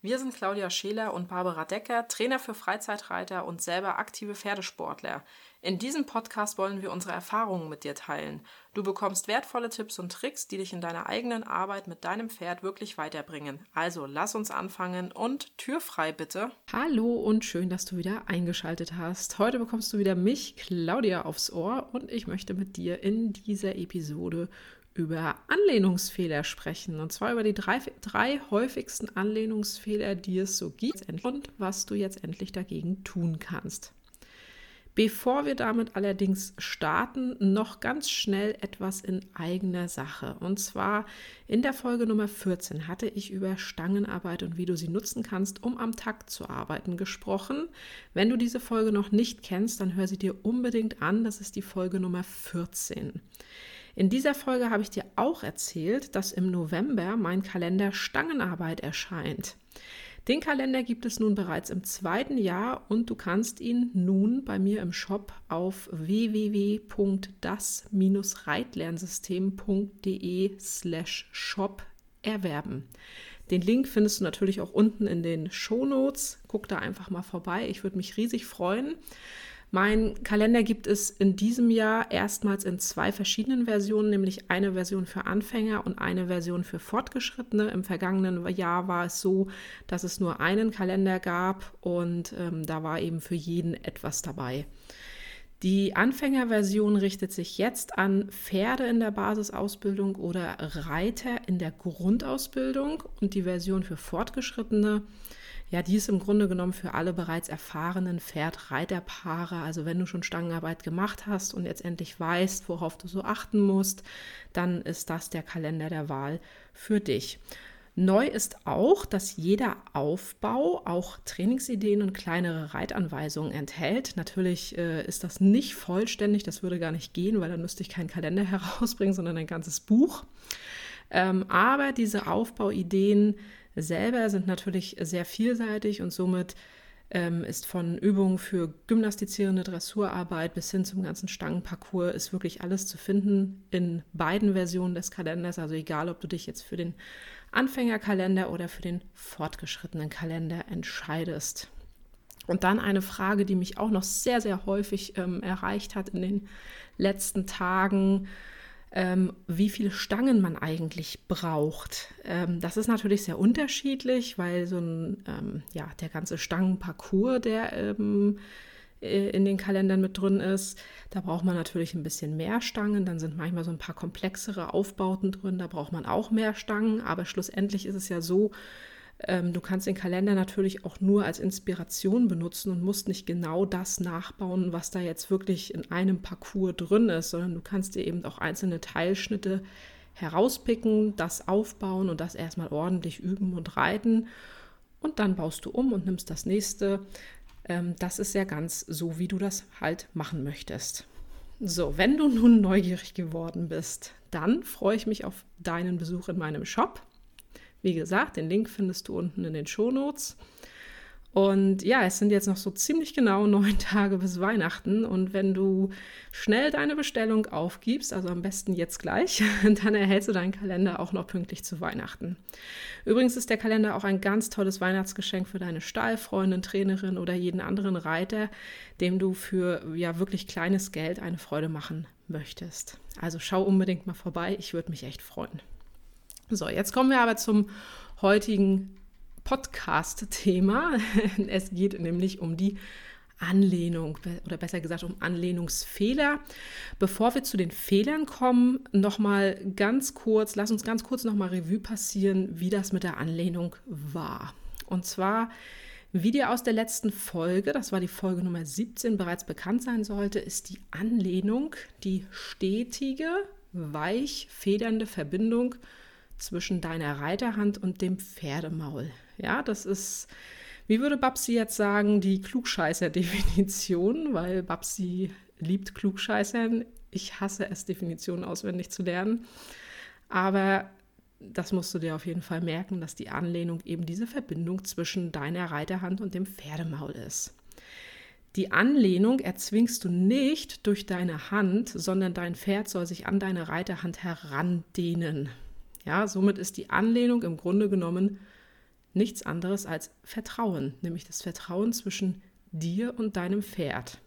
Wir sind Claudia Scheler und Barbara Decker, Trainer für Freizeitreiter und selber aktive Pferdesportler. In diesem Podcast wollen wir unsere Erfahrungen mit dir teilen. Du bekommst wertvolle Tipps und Tricks, die dich in deiner eigenen Arbeit mit deinem Pferd wirklich weiterbringen. Also lass uns anfangen und Tür frei bitte. Hallo und schön, dass du wieder eingeschaltet hast. Heute bekommst du wieder mich, Claudia, aufs Ohr und ich möchte mit dir in dieser Episode über Anlehnungsfehler sprechen. Und zwar über die drei, drei häufigsten Anlehnungsfehler, die es so gibt und was du jetzt endlich dagegen tun kannst. Bevor wir damit allerdings starten, noch ganz schnell etwas in eigener Sache. Und zwar in der Folge Nummer 14 hatte ich über Stangenarbeit und wie du sie nutzen kannst, um am Takt zu arbeiten, gesprochen. Wenn du diese Folge noch nicht kennst, dann hör sie dir unbedingt an. Das ist die Folge Nummer 14. In dieser Folge habe ich dir auch erzählt, dass im November mein Kalender Stangenarbeit erscheint. Den Kalender gibt es nun bereits im zweiten Jahr und du kannst ihn nun bei mir im Shop auf www.das-reitlernsystem.de slash shop erwerben. Den Link findest du natürlich auch unten in den Shownotes. Guck da einfach mal vorbei. Ich würde mich riesig freuen. Mein Kalender gibt es in diesem Jahr erstmals in zwei verschiedenen Versionen, nämlich eine Version für Anfänger und eine Version für Fortgeschrittene. Im vergangenen Jahr war es so, dass es nur einen Kalender gab und ähm, da war eben für jeden etwas dabei. Die Anfängerversion richtet sich jetzt an Pferde in der Basisausbildung oder Reiter in der Grundausbildung und die Version für Fortgeschrittene ja, die ist im Grunde genommen für alle bereits erfahrenen Pferd-Reiterpaare. Also wenn du schon Stangenarbeit gemacht hast und jetzt endlich weißt, worauf du so achten musst, dann ist das der Kalender der Wahl für dich. Neu ist auch, dass jeder Aufbau auch Trainingsideen und kleinere Reitanweisungen enthält. Natürlich äh, ist das nicht vollständig, das würde gar nicht gehen, weil dann müsste ich keinen Kalender herausbringen, sondern ein ganzes Buch. Ähm, aber diese Aufbauideen selber sind natürlich sehr vielseitig und somit ähm, ist von Übungen für gymnastizierende Dressurarbeit bis hin zum ganzen Stangenparcours ist wirklich alles zu finden in beiden Versionen des Kalenders. Also egal, ob du dich jetzt für den Anfängerkalender oder für den fortgeschrittenen Kalender entscheidest. Und dann eine Frage, die mich auch noch sehr, sehr häufig ähm, erreicht hat in den letzten Tagen ähm, wie viele Stangen man eigentlich braucht. Ähm, das ist natürlich sehr unterschiedlich, weil so ein, ähm, ja, der ganze Stangenparcours, der ähm, äh, in den Kalendern mit drin ist, da braucht man natürlich ein bisschen mehr Stangen. Dann sind manchmal so ein paar komplexere Aufbauten drin, da braucht man auch mehr Stangen. Aber schlussendlich ist es ja so, ähm, du kannst den Kalender natürlich auch nur als Inspiration benutzen und musst nicht genau das nachbauen, was da jetzt wirklich in einem Parcours drin ist, sondern du kannst dir eben auch einzelne Teilschnitte herauspicken, das aufbauen und das erstmal ordentlich üben und reiten. Und dann baust du um und nimmst das nächste. Ähm, das ist ja ganz so, wie du das halt machen möchtest. So, wenn du nun neugierig geworden bist, dann freue ich mich auf deinen Besuch in meinem Shop. Wie gesagt, den Link findest du unten in den Shownotes. Und ja, es sind jetzt noch so ziemlich genau neun Tage bis Weihnachten. Und wenn du schnell deine Bestellung aufgibst, also am besten jetzt gleich, dann erhältst du deinen Kalender auch noch pünktlich zu Weihnachten. Übrigens ist der Kalender auch ein ganz tolles Weihnachtsgeschenk für deine Stallfreundin, Trainerin oder jeden anderen Reiter, dem du für ja wirklich kleines Geld eine Freude machen möchtest. Also schau unbedingt mal vorbei, ich würde mich echt freuen. So, jetzt kommen wir aber zum heutigen Podcast-Thema. Es geht nämlich um die Anlehnung oder besser gesagt um Anlehnungsfehler. Bevor wir zu den Fehlern kommen, nochmal ganz kurz, lass uns ganz kurz nochmal Revue passieren, wie das mit der Anlehnung war. Und zwar, wie dir aus der letzten Folge, das war die Folge Nummer 17, bereits bekannt sein sollte, ist die Anlehnung die stetige, weich federnde Verbindung zwischen deiner Reiterhand und dem Pferdemaul. Ja, das ist, wie würde Babsi jetzt sagen, die Klugscheißer-Definition, weil Babsi liebt Klugscheißern. Ich hasse es, Definitionen auswendig zu lernen. Aber das musst du dir auf jeden Fall merken, dass die Anlehnung eben diese Verbindung zwischen deiner Reiterhand und dem Pferdemaul ist. Die Anlehnung erzwingst du nicht durch deine Hand, sondern dein Pferd soll sich an deine Reiterhand herandehnen. Ja, somit ist die Anlehnung im Grunde genommen nichts anderes als Vertrauen, nämlich das Vertrauen zwischen dir und deinem Pferd.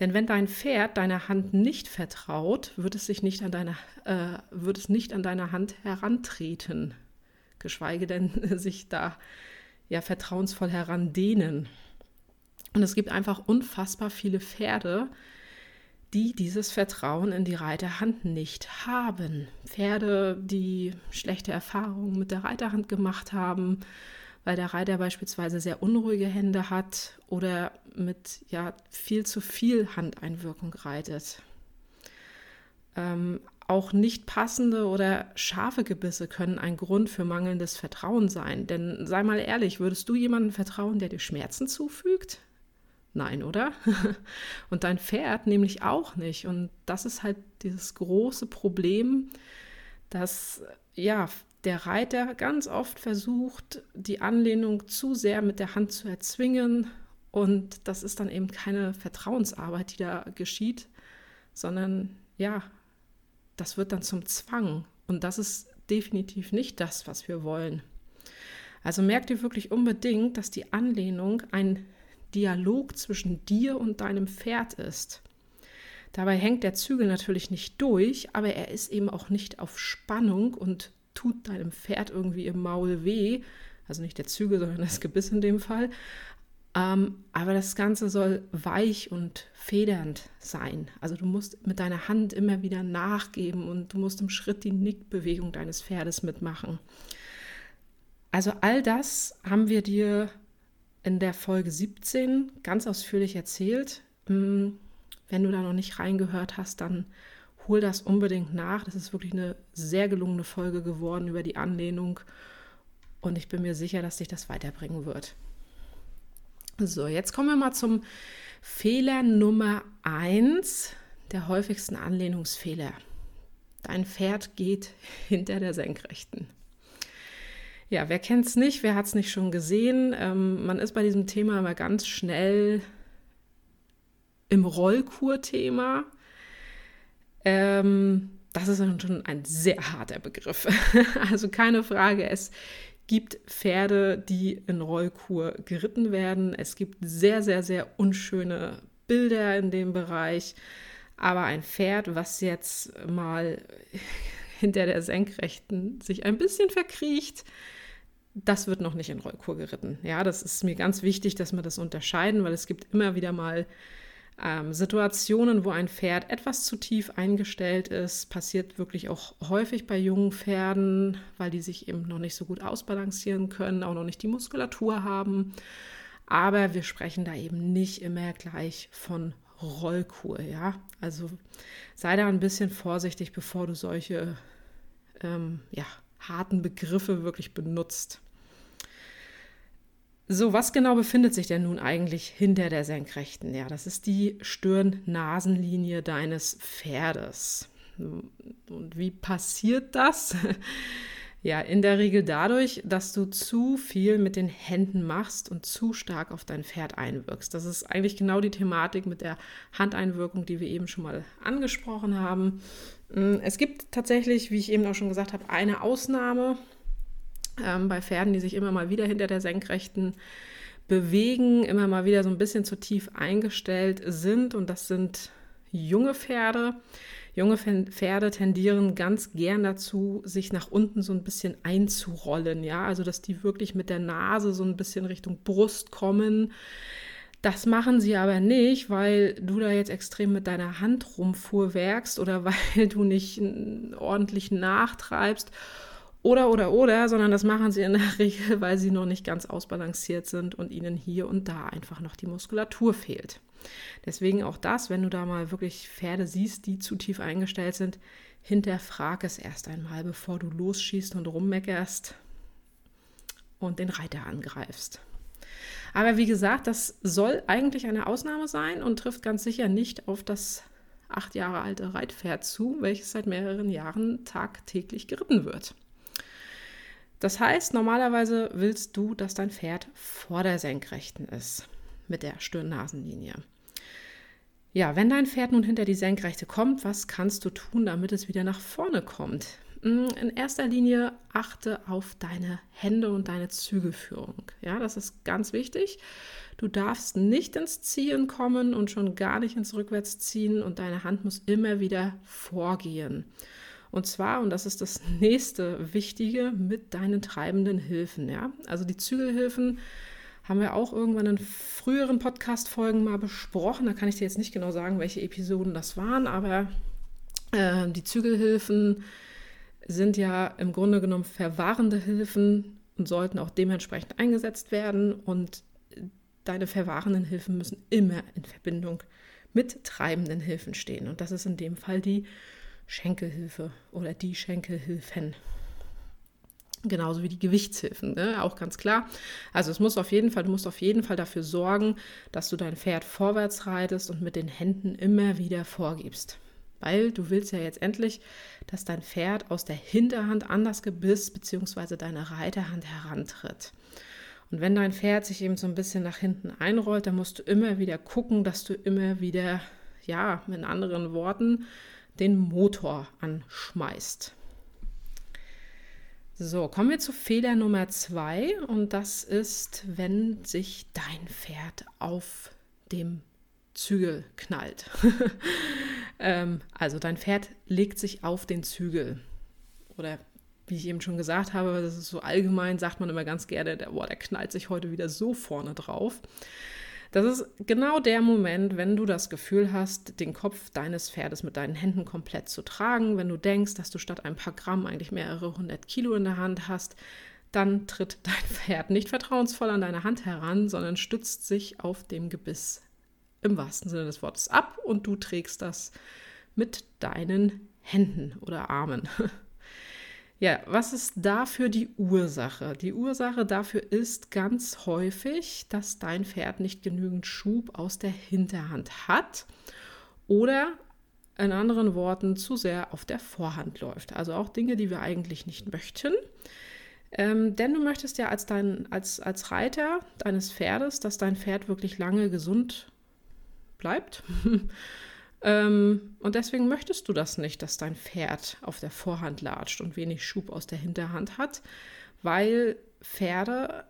Denn wenn dein Pferd deiner Hand nicht vertraut, wird es sich nicht an deine, äh, wird es nicht an deine Hand herantreten, geschweige denn sich da ja vertrauensvoll herandehnen. Und es gibt einfach unfassbar viele Pferde, die dieses Vertrauen in die Reiterhand nicht haben. Pferde, die schlechte Erfahrungen mit der Reiterhand gemacht haben, weil der Reiter beispielsweise sehr unruhige Hände hat oder mit ja, viel zu viel Handeinwirkung reitet. Ähm, auch nicht passende oder scharfe Gebisse können ein Grund für mangelndes Vertrauen sein. Denn sei mal ehrlich, würdest du jemandem vertrauen, der dir Schmerzen zufügt? Nein, oder? Und dein Pferd nämlich auch nicht. Und das ist halt dieses große Problem, dass ja der Reiter ganz oft versucht, die Anlehnung zu sehr mit der Hand zu erzwingen. Und das ist dann eben keine Vertrauensarbeit, die da geschieht, sondern ja, das wird dann zum Zwang. Und das ist definitiv nicht das, was wir wollen. Also merkt ihr wirklich unbedingt, dass die Anlehnung ein Dialog zwischen dir und deinem Pferd ist. Dabei hängt der Zügel natürlich nicht durch, aber er ist eben auch nicht auf Spannung und tut deinem Pferd irgendwie im Maul weh. Also nicht der Zügel, sondern das Gebiss in dem Fall. Ähm, aber das Ganze soll weich und federnd sein. Also du musst mit deiner Hand immer wieder nachgeben und du musst im Schritt die Nickbewegung deines Pferdes mitmachen. Also all das haben wir dir in der Folge 17 ganz ausführlich erzählt. Hm, wenn du da noch nicht reingehört hast, dann hol das unbedingt nach. Das ist wirklich eine sehr gelungene Folge geworden über die Anlehnung und ich bin mir sicher, dass dich das weiterbringen wird. So, jetzt kommen wir mal zum Fehler Nummer 1 der häufigsten Anlehnungsfehler. Dein Pferd geht hinter der Senkrechten. Ja, wer kennt es nicht? Wer hat es nicht schon gesehen? Ähm, man ist bei diesem Thema immer ganz schnell im Rollkur-Thema. Ähm, das ist schon ein sehr harter Begriff. also keine Frage, es gibt Pferde, die in Rollkur geritten werden. Es gibt sehr, sehr, sehr unschöne Bilder in dem Bereich. Aber ein Pferd, was jetzt mal hinter der Senkrechten sich ein bisschen verkriecht, das wird noch nicht in Rollkur geritten. Ja, das ist mir ganz wichtig, dass wir das unterscheiden, weil es gibt immer wieder mal ähm, Situationen, wo ein Pferd etwas zu tief eingestellt ist. Passiert wirklich auch häufig bei jungen Pferden, weil die sich eben noch nicht so gut ausbalancieren können, auch noch nicht die Muskulatur haben. Aber wir sprechen da eben nicht immer gleich von Rollkur, ja. Also sei da ein bisschen vorsichtig, bevor du solche ähm, ja, harten Begriffe wirklich benutzt. So, was genau befindet sich denn nun eigentlich hinter der Senkrechten? Ja, das ist die Stirn-Nasenlinie deines Pferdes. Und wie passiert das? Ja, in der Regel dadurch, dass du zu viel mit den Händen machst und zu stark auf dein Pferd einwirkst. Das ist eigentlich genau die Thematik mit der Handeinwirkung, die wir eben schon mal angesprochen haben. Mm, es gibt tatsächlich, wie ich eben auch schon gesagt habe, eine Ausnahme ähm, bei Pferden, die sich immer mal wieder hinter der Senkrechten bewegen, immer mal wieder so ein bisschen zu tief eingestellt sind. Und das sind junge Pferde. Junge Pferde tendieren ganz gern dazu, sich nach unten so ein bisschen einzurollen, ja, also dass die wirklich mit der Nase so ein bisschen Richtung Brust kommen. Das machen sie aber nicht, weil du da jetzt extrem mit deiner Hand rumfuhrwerkst oder weil du nicht ordentlich nachtreibst oder, oder, oder, sondern das machen sie in der Regel, weil sie noch nicht ganz ausbalanciert sind und ihnen hier und da einfach noch die Muskulatur fehlt. Deswegen auch das, wenn du da mal wirklich Pferde siehst, die zu tief eingestellt sind, hinterfrag es erst einmal, bevor du losschießt und rummeckerst und den Reiter angreifst. Aber wie gesagt, das soll eigentlich eine Ausnahme sein und trifft ganz sicher nicht auf das acht Jahre alte Reitpferd zu, welches seit mehreren Jahren tagtäglich geritten wird. Das heißt, normalerweise willst du, dass dein Pferd vor der Senkrechten ist mit der Stirn-Nasenlinie. Ja, wenn dein Pferd nun hinter die Senkrechte kommt, was kannst du tun, damit es wieder nach vorne kommt? Hm, in erster Linie achte auf deine Hände und deine Zügelführung. Ja, das ist ganz wichtig. Du darfst nicht ins Ziehen kommen und schon gar nicht ins Rückwärtsziehen und deine Hand muss immer wieder vorgehen. Und zwar, und das ist das nächste Wichtige, mit deinen treibenden Hilfen. Ja? Also die Zügelhilfen haben wir auch irgendwann in früheren Podcast-Folgen mal besprochen. Da kann ich dir jetzt nicht genau sagen, welche Episoden das waren, aber äh, die Zügelhilfen sind ja im Grunde genommen verwahrende Hilfen und sollten auch dementsprechend eingesetzt werden. Und deine verwahrenden Hilfen müssen immer in Verbindung mit treibenden Hilfen stehen. Und das ist in dem Fall die Schenkelhilfe oder die Schenkelhilfen. Genauso wie die Gewichtshilfen, ne? auch ganz klar. Also es muss auf jeden Fall, du musst auf jeden Fall dafür sorgen, dass du dein Pferd vorwärts reitest und mit den Händen immer wieder vorgibst. Weil du willst ja jetzt endlich, dass dein Pferd aus der Hinterhand an das Gebiss bzw. deine Reiterhand herantritt. Und wenn dein Pferd sich eben so ein bisschen nach hinten einrollt, dann musst du immer wieder gucken, dass du immer wieder, ja, mit anderen Worten, den Motor anschmeißt. So, kommen wir zu Fehler Nummer zwei und das ist, wenn sich dein Pferd auf dem Zügel knallt. ähm, also dein Pferd legt sich auf den Zügel oder wie ich eben schon gesagt habe, das ist so allgemein, sagt man immer ganz gerne, der, boah, der knallt sich heute wieder so vorne drauf. Das ist genau der Moment, wenn du das Gefühl hast, den Kopf deines Pferdes mit deinen Händen komplett zu tragen, wenn du denkst, dass du statt ein paar Gramm eigentlich mehrere hundert Kilo in der Hand hast, dann tritt dein Pferd nicht vertrauensvoll an deine Hand heran, sondern stützt sich auf dem Gebiss im wahrsten Sinne des Wortes ab und du trägst das mit deinen Händen oder Armen. Ja, was ist dafür die Ursache? Die Ursache dafür ist ganz häufig, dass dein Pferd nicht genügend Schub aus der Hinterhand hat oder in anderen Worten zu sehr auf der Vorhand läuft. Also auch Dinge, die wir eigentlich nicht möchten. Ähm, denn du möchtest ja als, dein, als, als Reiter deines Pferdes, dass dein Pferd wirklich lange gesund bleibt. Ähm, und deswegen möchtest du das nicht, dass dein Pferd auf der Vorhand latscht und wenig Schub aus der Hinterhand hat, weil Pferde,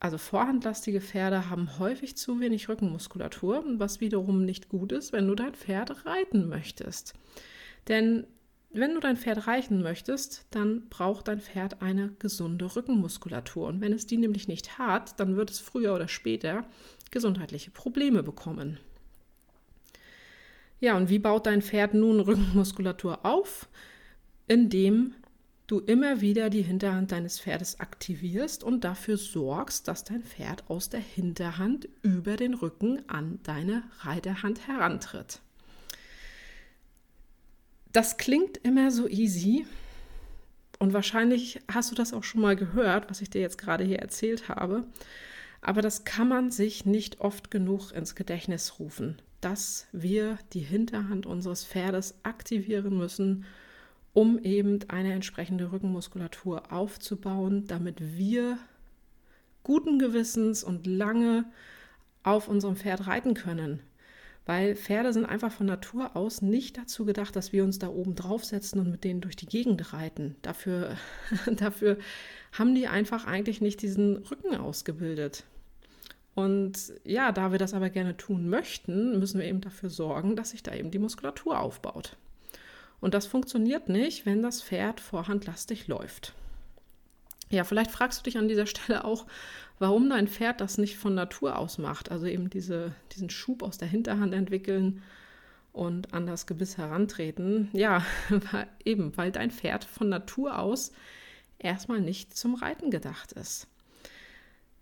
also vorhandlastige Pferde, haben häufig zu wenig Rückenmuskulatur, was wiederum nicht gut ist, wenn du dein Pferd reiten möchtest. Denn wenn du dein Pferd reiten möchtest, dann braucht dein Pferd eine gesunde Rückenmuskulatur. Und wenn es die nämlich nicht hat, dann wird es früher oder später gesundheitliche Probleme bekommen. Ja, und wie baut dein Pferd nun Rückenmuskulatur auf? Indem du immer wieder die Hinterhand deines Pferdes aktivierst und dafür sorgst, dass dein Pferd aus der Hinterhand über den Rücken an deine Reiterhand herantritt. Das klingt immer so easy und wahrscheinlich hast du das auch schon mal gehört, was ich dir jetzt gerade hier erzählt habe, aber das kann man sich nicht oft genug ins Gedächtnis rufen dass wir die Hinterhand unseres Pferdes aktivieren müssen, um eben eine entsprechende Rückenmuskulatur aufzubauen, damit wir guten Gewissens und lange auf unserem Pferd reiten können. Weil Pferde sind einfach von Natur aus nicht dazu gedacht, dass wir uns da oben draufsetzen und mit denen durch die Gegend reiten. Dafür, dafür haben die einfach eigentlich nicht diesen Rücken ausgebildet. Und ja, da wir das aber gerne tun möchten, müssen wir eben dafür sorgen, dass sich da eben die Muskulatur aufbaut. Und das funktioniert nicht, wenn das Pferd vorhandlastig läuft. Ja, vielleicht fragst du dich an dieser Stelle auch, warum dein Pferd das nicht von Natur aus macht. Also eben diese, diesen Schub aus der Hinterhand entwickeln und an das Gebiss herantreten. Ja, eben, weil dein Pferd von Natur aus erstmal nicht zum Reiten gedacht ist.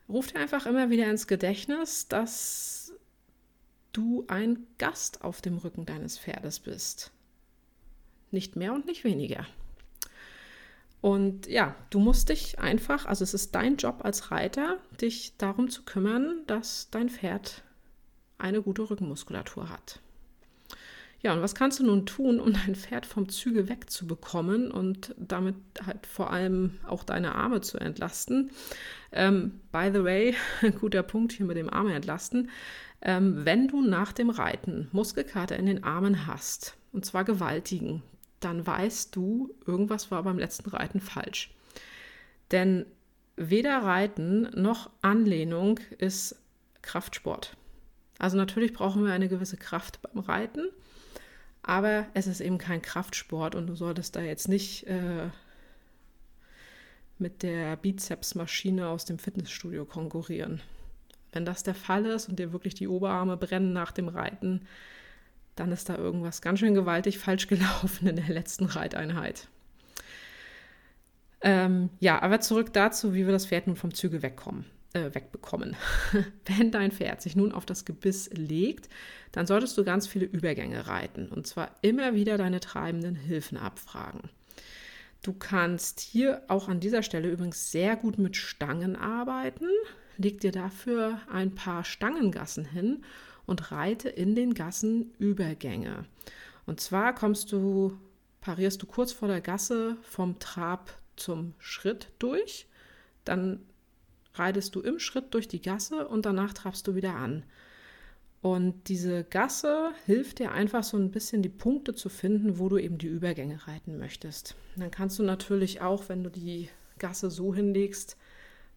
Ruf dir einfach immer wieder ins Gedächtnis, dass du ein Gast auf dem Rücken deines Pferdes bist. Nicht mehr und nicht weniger. Und ja, du musst dich einfach, also es ist dein Job als Reiter, dich darum zu kümmern, dass dein Pferd eine gute Rückenmuskulatur hat. Ja, und was kannst du nun tun, um dein Pferd vom Züge wegzubekommen und damit halt vor allem auch deine Arme zu entlasten? Ähm, by the way, guter Punkt hier mit dem Arme entlasten. Ähm, wenn du nach dem Reiten Muskelkater in den Armen hast, und zwar gewaltigen, dann weißt du, irgendwas war beim letzten Reiten falsch. Denn weder Reiten noch Anlehnung ist Kraftsport. Also natürlich brauchen wir eine gewisse Kraft beim Reiten, aber es ist eben kein Kraftsport und du solltest da jetzt nicht äh, mit der Bizepsmaschine aus dem Fitnessstudio konkurrieren. Wenn das der Fall ist und dir wirklich die Oberarme brennen nach dem Reiten, dann ist da irgendwas ganz schön gewaltig falsch gelaufen in der letzten Reiteinheit. Ähm, ja, aber zurück dazu, wie wir das Pferd nun vom Zügel wegkommen, äh, wegbekommen. Wenn dein Pferd sich nun auf das Gebiss legt, dann solltest du ganz viele Übergänge reiten und zwar immer wieder deine treibenden Hilfen abfragen. Du kannst hier auch an dieser Stelle übrigens sehr gut mit Stangen arbeiten. Leg dir dafür ein paar Stangengassen hin und reite in den Gassen Übergänge. Und zwar kommst du, parierst du kurz vor der Gasse vom Trab zum Schritt durch, dann reitest du im Schritt durch die Gasse und danach trabst du wieder an. Und diese Gasse hilft dir einfach so ein bisschen die Punkte zu finden, wo du eben die Übergänge reiten möchtest. Dann kannst du natürlich auch, wenn du die Gasse so hinlegst,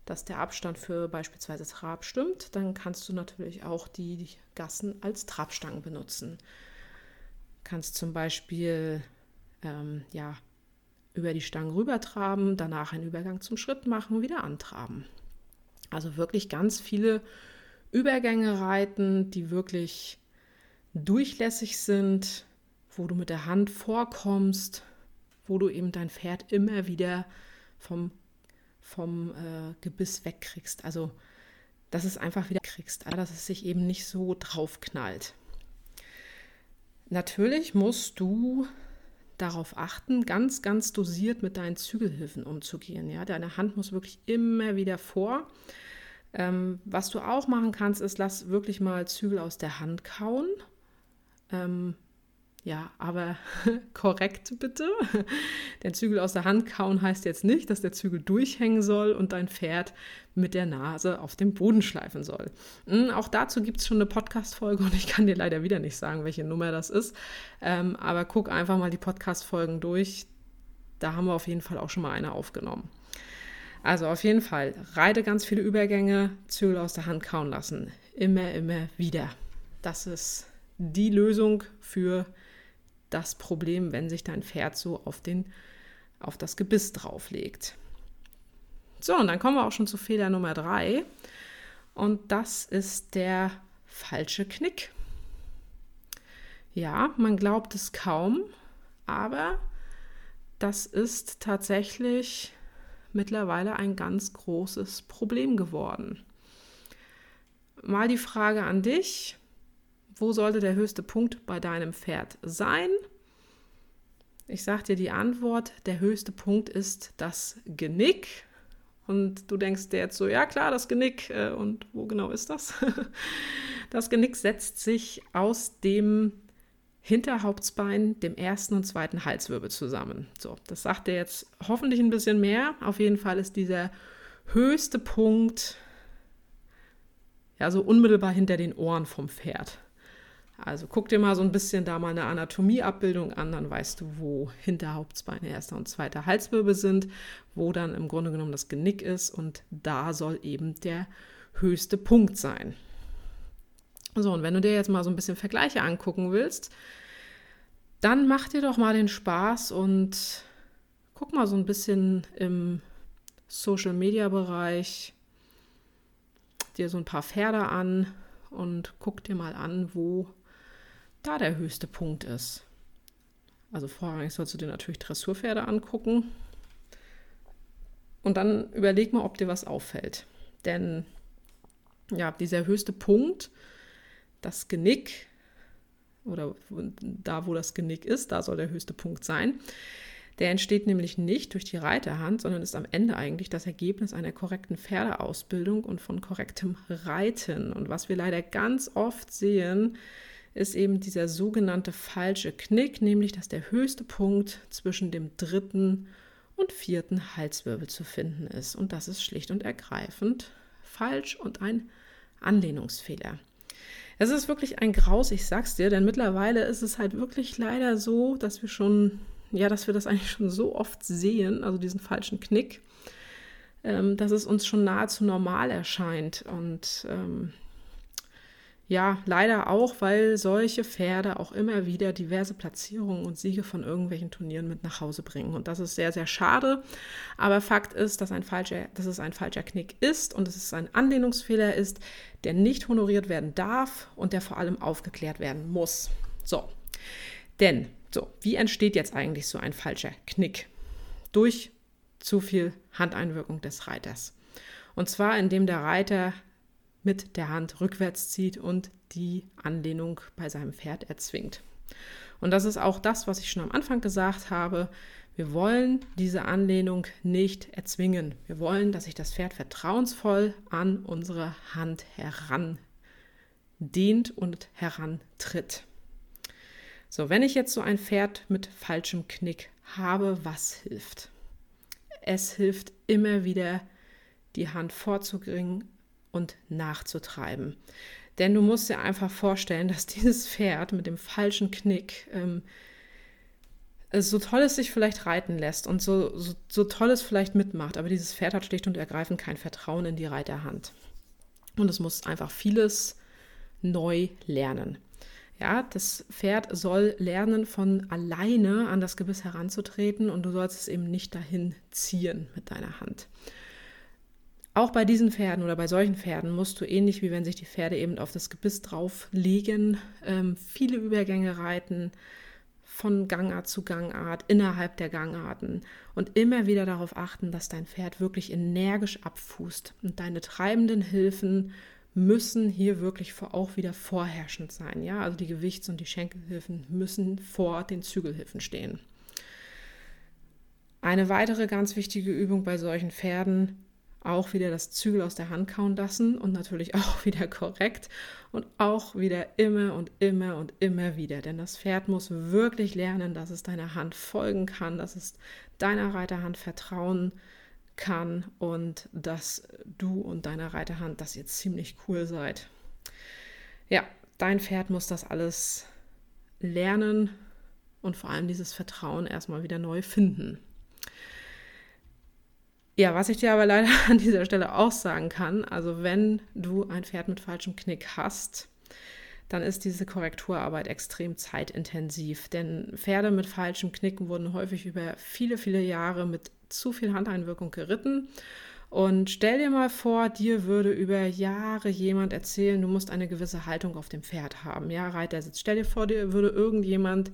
dass der Abstand für beispielsweise Trab stimmt, dann kannst du natürlich auch die Gassen als Trabstangen benutzen. Kannst zum Beispiel ähm, ja, über die Stangen rübertraben, danach einen Übergang zum Schritt machen, wieder antraben. Also wirklich ganz viele Übergänge reiten, die wirklich durchlässig sind, wo du mit der Hand vorkommst, wo du eben dein Pferd immer wieder vom, vom äh, Gebiss wegkriegst. Also, dass es einfach wieder kriegst, dass es sich eben nicht so draufknallt. Natürlich musst du darauf achten, ganz, ganz dosiert mit deinen Zügelhilfen umzugehen. Ja? Deine Hand muss wirklich immer wieder vor. Ähm, was du auch machen kannst, ist, lass wirklich mal Zügel aus der Hand kauen. Ähm, ja, aber korrekt bitte. Der Zügel aus der Hand kauen heißt jetzt nicht, dass der Zügel durchhängen soll und dein Pferd mit der Nase auf dem Boden schleifen soll. Hm, auch dazu gibt es schon eine Podcast-Folge und ich kann dir leider wieder nicht sagen, welche Nummer das ist. Ähm, aber guck einfach mal die Podcast-Folgen durch. Da haben wir auf jeden Fall auch schon mal eine aufgenommen. Also auf jeden Fall, reite ganz viele Übergänge, Zügel aus der Hand kauen lassen. Immer, immer wieder. Das ist die Lösung für das Problem, wenn sich dein Pferd so auf, den, auf das Gebiss drauflegt. So, und dann kommen wir auch schon zu Fehler Nummer drei. Und das ist der falsche Knick. Ja, man glaubt es kaum, aber das ist tatsächlich mittlerweile ein ganz großes Problem geworden. Mal die Frage an dich, wo sollte der höchste Punkt bei deinem Pferd sein? Ich sage dir die Antwort, der höchste Punkt ist das Genick. Und du denkst dir jetzt so, ja klar, das Genick. Äh, und wo genau ist das? Das Genick setzt sich aus dem Hinterhauptsbein, dem ersten und zweiten Halswirbel zusammen. So, das sagt dir jetzt hoffentlich ein bisschen mehr. Auf jeden Fall ist dieser höchste Punkt ja so unmittelbar hinter den Ohren vom Pferd. Also guck dir mal so ein bisschen da mal eine Anatomieabbildung an, dann weißt du, wo Hinterhauptsbeine, erster und zweiter Halswirbel sind, wo dann im Grunde genommen das Genick ist und da soll eben der höchste Punkt sein. So, und wenn du dir jetzt mal so ein bisschen Vergleiche angucken willst, dann mach dir doch mal den Spaß und guck mal so ein bisschen im Social Media Bereich dir so ein paar Pferde an und guck dir mal an, wo da der höchste Punkt ist. Also vorrangig sollst du dir natürlich Dressurpferde angucken. Und dann überleg mal, ob dir was auffällt. Denn ja, dieser höchste Punkt, das Genick, oder da, wo das Genick ist, da soll der höchste Punkt sein. Der entsteht nämlich nicht durch die Reiterhand, sondern ist am Ende eigentlich das Ergebnis einer korrekten Pferdeausbildung und von korrektem Reiten. Und was wir leider ganz oft sehen, ist eben dieser sogenannte falsche Knick, nämlich dass der höchste Punkt zwischen dem dritten und vierten Halswirbel zu finden ist. Und das ist schlicht und ergreifend falsch und ein Anlehnungsfehler. Es ist wirklich ein Graus, ich sag's dir, denn mittlerweile ist es halt wirklich leider so, dass wir schon, ja, dass wir das eigentlich schon so oft sehen, also diesen falschen Knick, ähm, dass es uns schon nahezu normal erscheint. Und ähm, ja, leider auch, weil solche Pferde auch immer wieder diverse Platzierungen und Siege von irgendwelchen Turnieren mit nach Hause bringen. Und das ist sehr, sehr schade. Aber Fakt ist, dass, ein falscher, dass es ein falscher Knick ist und dass es ein Anlehnungsfehler ist, der nicht honoriert werden darf und der vor allem aufgeklärt werden muss. So, denn, so, wie entsteht jetzt eigentlich so ein falscher Knick? Durch zu viel Handeinwirkung des Reiters. Und zwar, indem der Reiter mit der Hand rückwärts zieht und die Anlehnung bei seinem Pferd erzwingt. Und das ist auch das, was ich schon am Anfang gesagt habe. Wir wollen diese Anlehnung nicht erzwingen. Wir wollen, dass sich das Pferd vertrauensvoll an unsere Hand herandehnt und herantritt. So, wenn ich jetzt so ein Pferd mit falschem Knick habe, was hilft? Es hilft immer wieder, die Hand vorzubringen und nachzutreiben. Denn du musst dir einfach vorstellen, dass dieses Pferd mit dem falschen Knick ähm, so toll es sich vielleicht reiten lässt und so, so, so toll es vielleicht mitmacht, aber dieses Pferd hat schlicht und ergreifend kein Vertrauen in die Reiterhand. Und es muss einfach vieles neu lernen. Ja, das Pferd soll lernen, von alleine an das Gebiss heranzutreten und du sollst es eben nicht dahin ziehen mit deiner Hand. Auch bei diesen Pferden oder bei solchen Pferden musst du ähnlich wie wenn sich die Pferde eben auf das Gebiss drauflegen, ähm, viele Übergänge reiten, von Gangart zu Gangart, innerhalb der Gangarten und immer wieder darauf achten, dass dein Pferd wirklich energisch abfußt und deine treibenden Hilfen müssen hier wirklich auch wieder vorherrschend sein. Ja, also die Gewichts- und die Schenkelhilfen müssen vor den Zügelhilfen stehen. Eine weitere ganz wichtige Übung bei solchen Pferden auch wieder das Zügel aus der Hand kauen lassen und natürlich auch wieder korrekt und auch wieder immer und immer und immer wieder. Denn das Pferd muss wirklich lernen, dass es deiner Hand folgen kann, dass es deiner Reiterhand vertrauen kann und dass du und deine Reiterhand, dass ihr ziemlich cool seid. Ja, dein Pferd muss das alles lernen und vor allem dieses Vertrauen erstmal wieder neu finden. Ja, was ich dir aber leider an dieser Stelle auch sagen kann, also wenn du ein Pferd mit falschem Knick hast, dann ist diese Korrekturarbeit extrem zeitintensiv. Denn Pferde mit falschem Knicken wurden häufig über viele, viele Jahre mit zu viel Handeinwirkung geritten. Und stell dir mal vor, dir würde über Jahre jemand erzählen, du musst eine gewisse Haltung auf dem Pferd haben. Ja, Reitersitz. Stell dir vor, dir würde irgendjemand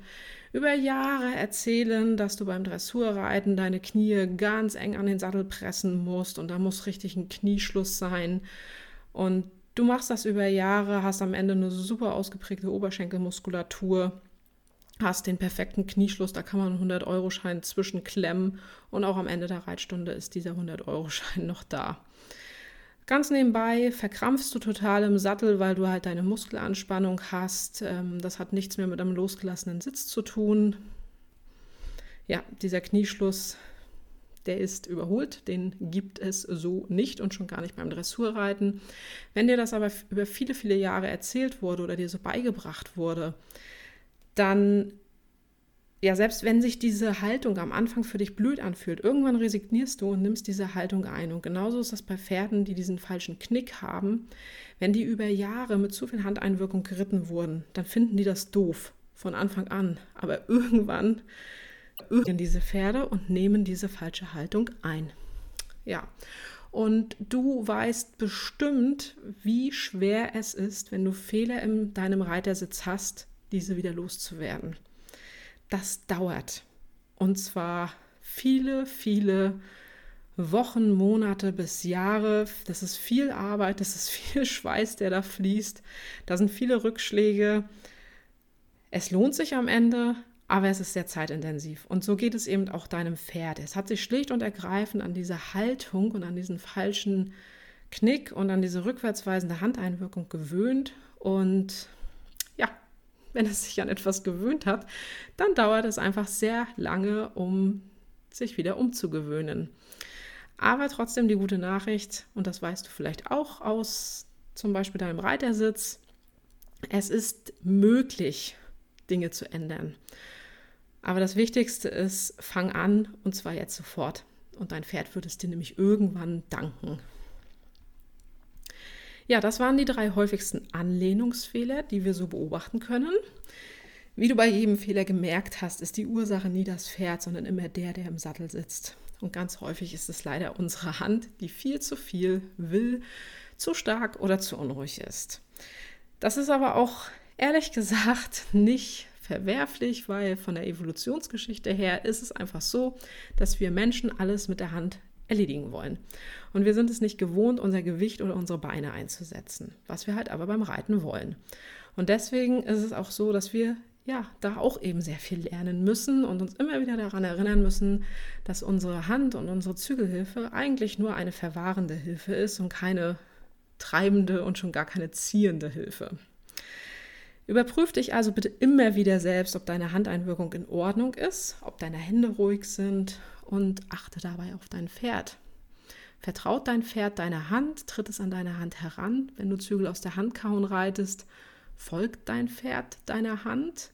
über Jahre erzählen, dass du beim Dressurreiten deine Knie ganz eng an den Sattel pressen musst und da muss richtig ein Knieschluss sein. Und du machst das über Jahre, hast am Ende eine super ausgeprägte Oberschenkelmuskulatur, hast den perfekten Knieschluss, da kann man einen 100-Euro-Schein zwischenklemmen und auch am Ende der Reitstunde ist dieser 100-Euro-Schein noch da. Ganz nebenbei verkrampfst du total im Sattel, weil du halt deine Muskelanspannung hast. Ähm, das hat nichts mehr mit einem losgelassenen Sitz zu tun. Ja, dieser Knieschluss, der ist überholt, den gibt es so nicht und schon gar nicht beim Dressurreiten. Wenn dir das aber über viele, viele Jahre erzählt wurde oder dir so beigebracht wurde, dann ja, selbst wenn sich diese Haltung am Anfang für dich blöd anfühlt, irgendwann resignierst du und nimmst diese Haltung ein. Und genauso ist das bei Pferden, die diesen falschen Knick haben. Wenn die über Jahre mit zu viel Handeinwirkung geritten wurden, dann finden die das doof von Anfang an. Aber irgendwann irren diese Pferde und nehmen diese falsche Haltung ein. Ja. Und du weißt bestimmt, wie schwer es ist, wenn du Fehler in deinem Reitersitz hast, diese wieder loszuwerden das dauert. Und zwar viele, viele Wochen, Monate bis Jahre. Das ist viel Arbeit, das ist viel Schweiß, der da fließt. Da sind viele Rückschläge. Es lohnt sich am Ende, aber es ist sehr zeitintensiv. Und so geht es eben auch deinem Pferd. Es hat sich schlicht und ergreifend an diese Haltung und an diesen falschen Knick und an diese rückwärtsweisende Handeinwirkung gewöhnt. Und wenn es sich an etwas gewöhnt hat, dann dauert es einfach sehr lange, um sich wieder umzugewöhnen. Aber trotzdem die gute Nachricht, und das weißt du vielleicht auch aus zum Beispiel deinem Reitersitz, es ist möglich, Dinge zu ändern. Aber das Wichtigste ist, fang an und zwar jetzt sofort. Und dein Pferd wird es dir nämlich irgendwann danken. Ja, das waren die drei häufigsten Anlehnungsfehler, die wir so beobachten können. Wie du bei jedem Fehler gemerkt hast, ist die Ursache nie das Pferd, sondern immer der, der im Sattel sitzt. Und ganz häufig ist es leider unsere Hand, die viel zu viel will, zu stark oder zu unruhig ist. Das ist aber auch ehrlich gesagt nicht verwerflich, weil von der Evolutionsgeschichte her ist es einfach so, dass wir Menschen alles mit der Hand erledigen wollen. Und wir sind es nicht gewohnt, unser Gewicht oder unsere Beine einzusetzen, was wir halt aber beim Reiten wollen. Und deswegen ist es auch so, dass wir ja, da auch eben sehr viel lernen müssen und uns immer wieder daran erinnern müssen, dass unsere Hand und unsere Zügelhilfe eigentlich nur eine verwahrende Hilfe ist und keine treibende und schon gar keine ziehende Hilfe. Überprüf dich also bitte immer wieder selbst, ob deine Handeinwirkung in Ordnung ist, ob deine Hände ruhig sind und achte dabei auf dein Pferd. Vertraut dein Pferd deiner Hand, tritt es an deine Hand heran, wenn du Zügel aus der Hand kauen reitest Folgt dein Pferd deiner Hand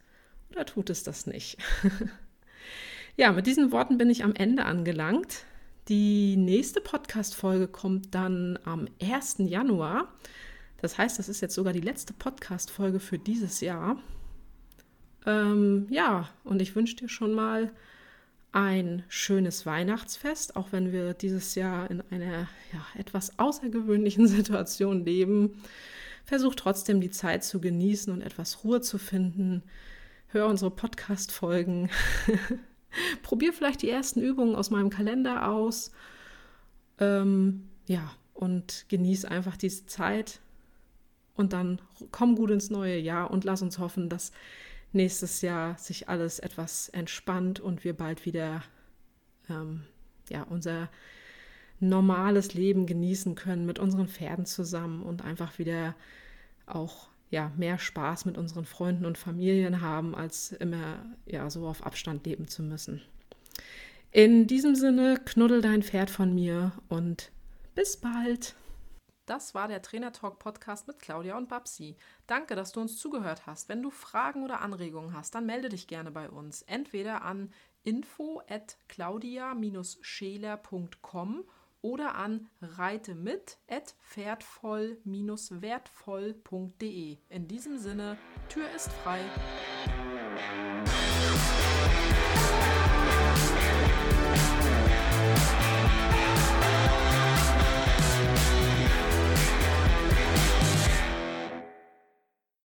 oder tut es das nicht? ja, mit diesen Worten bin ich am Ende angelangt. Die nächste Podcast-Folge kommt dann am 1. Januar. Das heißt, das ist jetzt sogar die letzte Podcast-Folge für dieses Jahr. Ähm, ja, und ich wünsche dir schon mal ein schönes Weihnachtsfest, auch wenn wir dieses Jahr in einer ja, etwas außergewöhnlichen Situation leben. Versuch trotzdem die Zeit zu genießen und etwas Ruhe zu finden. Hör unsere Podcast-Folgen. Probier vielleicht die ersten Übungen aus meinem Kalender aus. Ähm, ja, und genieß einfach diese Zeit. Und dann komm gut ins neue Jahr und lass uns hoffen, dass nächstes Jahr sich alles etwas entspannt und wir bald wieder ähm, ja, unser normales Leben genießen können mit unseren Pferden zusammen und einfach wieder auch ja, mehr Spaß mit unseren Freunden und Familien haben, als immer ja, so auf Abstand leben zu müssen. In diesem Sinne, knuddel dein Pferd von mir und bis bald. Das war der Trainer Talk Podcast mit Claudia und Babsi. Danke, dass du uns zugehört hast. Wenn du Fragen oder Anregungen hast, dann melde dich gerne bei uns. Entweder an info at claudia-scheler.com oder an reitemit@pferdvoll-wertvoll.de. In diesem Sinne, Tür ist frei.